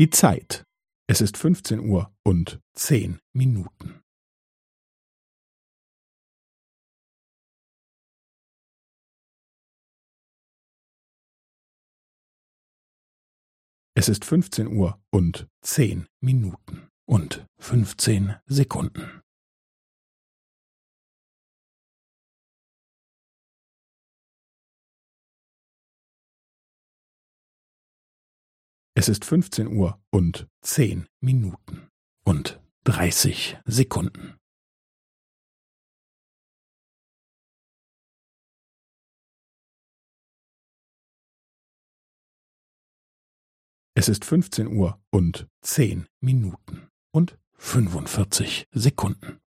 Die Zeit. Es ist fünfzehn Uhr und zehn Minuten. Es ist fünfzehn Uhr und zehn Minuten und fünfzehn Sekunden. Es ist fünfzehn Uhr und zehn Minuten und dreißig Sekunden. Es ist fünfzehn Uhr und zehn Minuten und fünfundvierzig Sekunden.